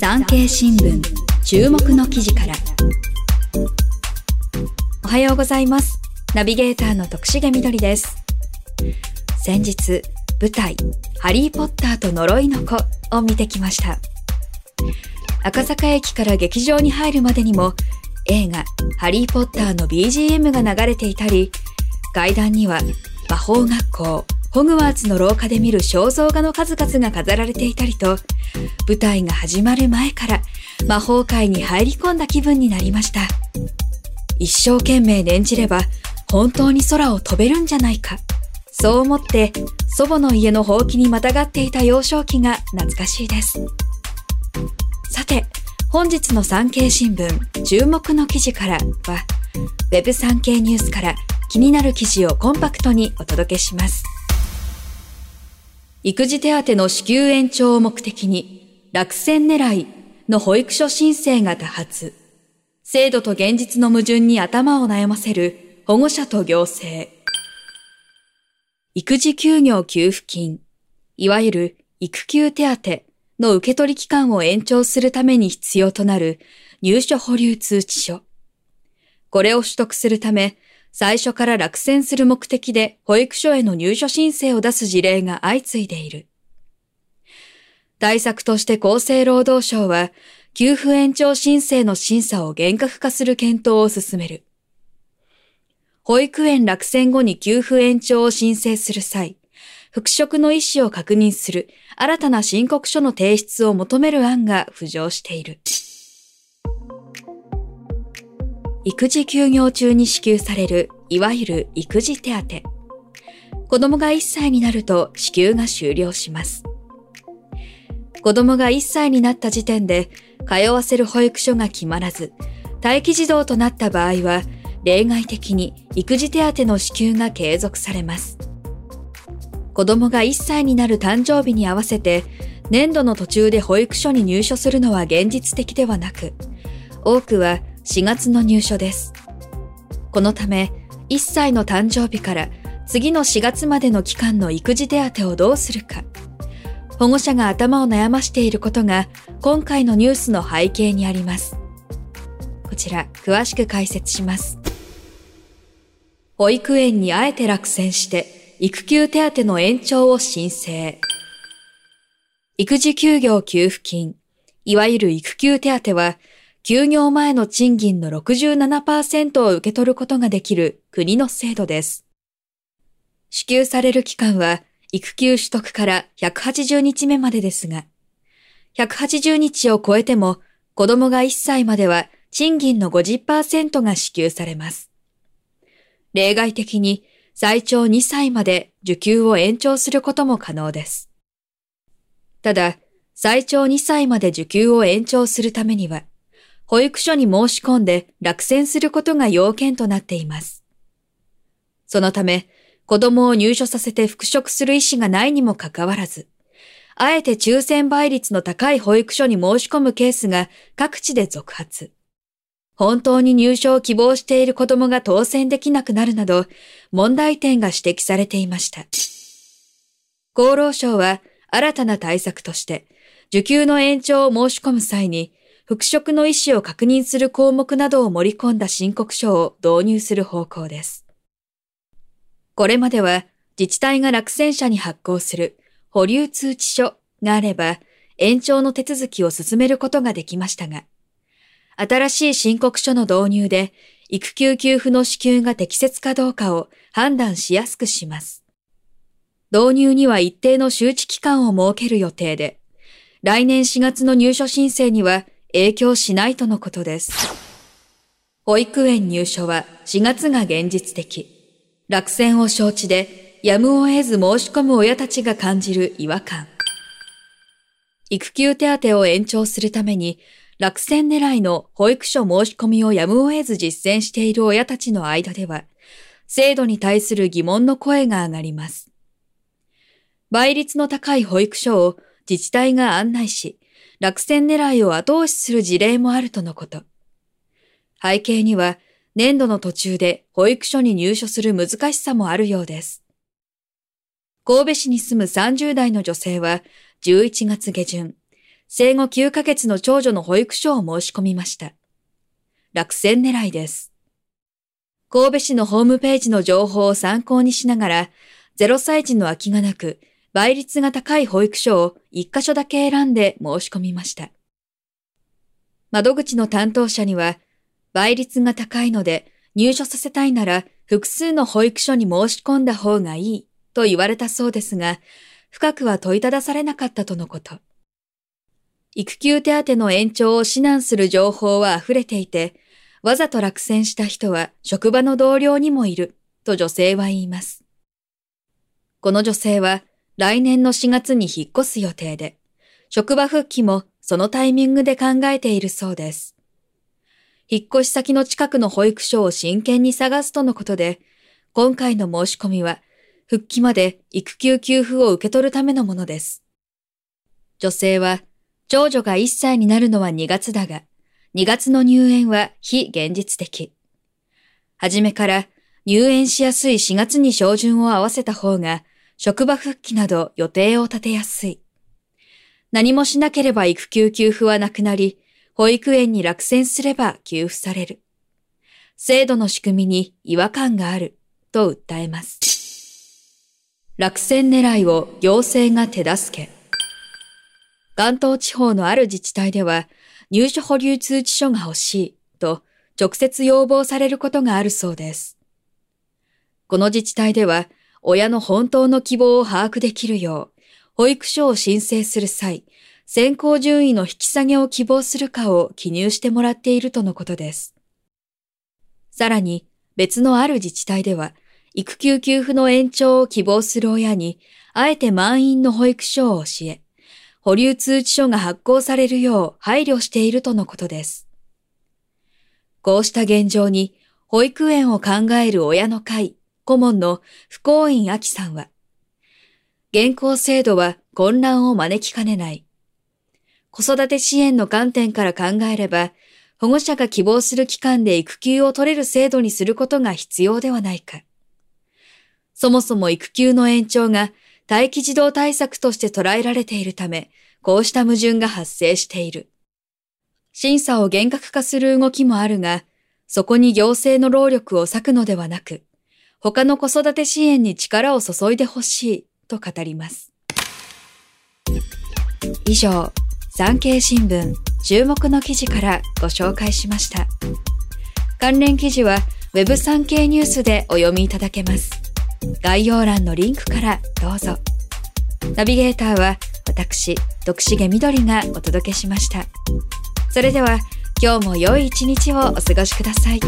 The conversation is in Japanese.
産経新聞注目の記事から。おはようございます。ナビゲーターの徳重みどりです。先日舞台ハリーポッターと呪いの子を見てきました。赤坂駅から劇場に入るまでにも映画ハリーポッターの BGM が流れていたり階段には魔法学校ホグワーツの廊下で見る肖像画の数々が飾られていたりと、舞台が始まる前から魔法界に入り込んだ気分になりました。一生懸命念じれば本当に空を飛べるんじゃないか。そう思って祖母の家のほうきにまたがっていた幼少期が懐かしいです。さて、本日の産経新聞注目の記事からは、ウェブ産経ニュースから気になる記事をコンパクトにお届けします。育児手当の支給延長を目的に落選狙いの保育所申請が多発。制度と現実の矛盾に頭を悩ませる保護者と行政。育児休業給付金、いわゆる育休手当の受け取り期間を延長するために必要となる入所保留通知書。これを取得するため、最初から落選する目的で保育所への入所申請を出す事例が相次いでいる。対策として厚生労働省は、給付延長申請の審査を厳格化する検討を進める。保育園落選後に給付延長を申請する際、復職の意思を確認する新たな申告書の提出を求める案が浮上している。育児休業中に支給される、いわゆる育児手当。子供が1歳になると支給が終了します。子供が1歳になった時点で通わせる保育所が決まらず、待機児童となった場合は、例外的に育児手当の支給が継続されます。子供が1歳になる誕生日に合わせて、年度の途中で保育所に入所するのは現実的ではなく、多くは4月の入所です。このため、1歳の誕生日から次の4月までの期間の育児手当をどうするか、保護者が頭を悩ましていることが今回のニュースの背景にあります。こちら、詳しく解説します。保育園にあえて落選して育休手当の延長を申請。育児休業給付金、いわゆる育休手当は休業前の賃金の67%を受け取ることができる国の制度です。支給される期間は育休取得から180日目までですが、180日を超えても子供が1歳までは賃金の50%が支給されます。例外的に最長2歳まで受給を延長することも可能です。ただ、最長2歳まで受給を延長するためには、保育所に申し込んで落選することが要件となっています。そのため、子供を入所させて復職する意思がないにもかかわらず、あえて抽選倍率の高い保育所に申し込むケースが各地で続発。本当に入所を希望している子供が当選できなくなるなど、問題点が指摘されていました。厚労省は新たな対策として、受給の延長を申し込む際に、復職の意思を確認する項目などを盛り込んだ申告書を導入する方向です。これまでは自治体が落選者に発行する保留通知書があれば延長の手続きを進めることができましたが、新しい申告書の導入で育休給付の支給が適切かどうかを判断しやすくします。導入には一定の周知期間を設ける予定で、来年4月の入所申請には影響しないとのことです。保育園入所は4月が現実的。落選を承知でやむを得ず申し込む親たちが感じる違和感。育休手当を延長するために落選狙いの保育所申し込みをやむを得ず実践している親たちの間では、制度に対する疑問の声が上がります。倍率の高い保育所を自治体が案内し、落選狙いを後押しする事例もあるとのこと。背景には、年度の途中で保育所に入所する難しさもあるようです。神戸市に住む30代の女性は、11月下旬、生後9ヶ月の長女の保育所を申し込みました。落選狙いです。神戸市のホームページの情報を参考にしながら、0歳児の空きがなく、倍率が高い保育所を1箇所だけ選んで申し込みました。窓口の担当者には、倍率が高いので入所させたいなら複数の保育所に申し込んだ方がいいと言われたそうですが、深くは問いただされなかったとのこと。育休手当の延長を指南する情報は溢れていて、わざと落選した人は職場の同僚にもいると女性は言います。この女性は来年の4月に引っ越す予定で、職場復帰もそのタイミングで考えているそうです。引っ越し先の近くの保育所を真剣に探すとのことで、今回の申し込みは、復帰まで育休給付を受け取るためのものです。女性は、長女が1歳になるのは2月だが、2月の入園は非現実的。はじめから入園しやすい4月に照準を合わせた方が、職場復帰など予定を立てやすい。何もしなければ育休給付はなくなり、保育園に落選すれば給付される。制度の仕組みに違和感がある、と訴えます。落選狙いを行政が手助け。関東地方のある自治体では、入所保留通知書が欲しい、と直接要望されることがあるそうです。この自治体では、親の本当の希望を把握できるよう、保育所を申請する際、選考順位の引き下げを希望するかを記入してもらっているとのことです。さらに、別のある自治体では、育休給付の延長を希望する親に、あえて満員の保育所を教え、保留通知書が発行されるよう配慮しているとのことです。こうした現状に、保育園を考える親の会、顧問の不幸院秋さんは、現行制度は混乱を招きかねない。子育て支援の観点から考えれば、保護者が希望する期間で育休を取れる制度にすることが必要ではないか。そもそも育休の延長が待機児童対策として捉えられているため、こうした矛盾が発生している。審査を厳格化する動きもあるが、そこに行政の労力を割くのではなく、他の子育て支援に力を注いでほしいと語ります。以上、産経新聞注目の記事からご紹介しました。関連記事は Web 産経ニュースでお読みいただけます。概要欄のリンクからどうぞ。ナビゲーターは私、徳重みどりがお届けしました。それでは今日も良い一日をお過ごしください。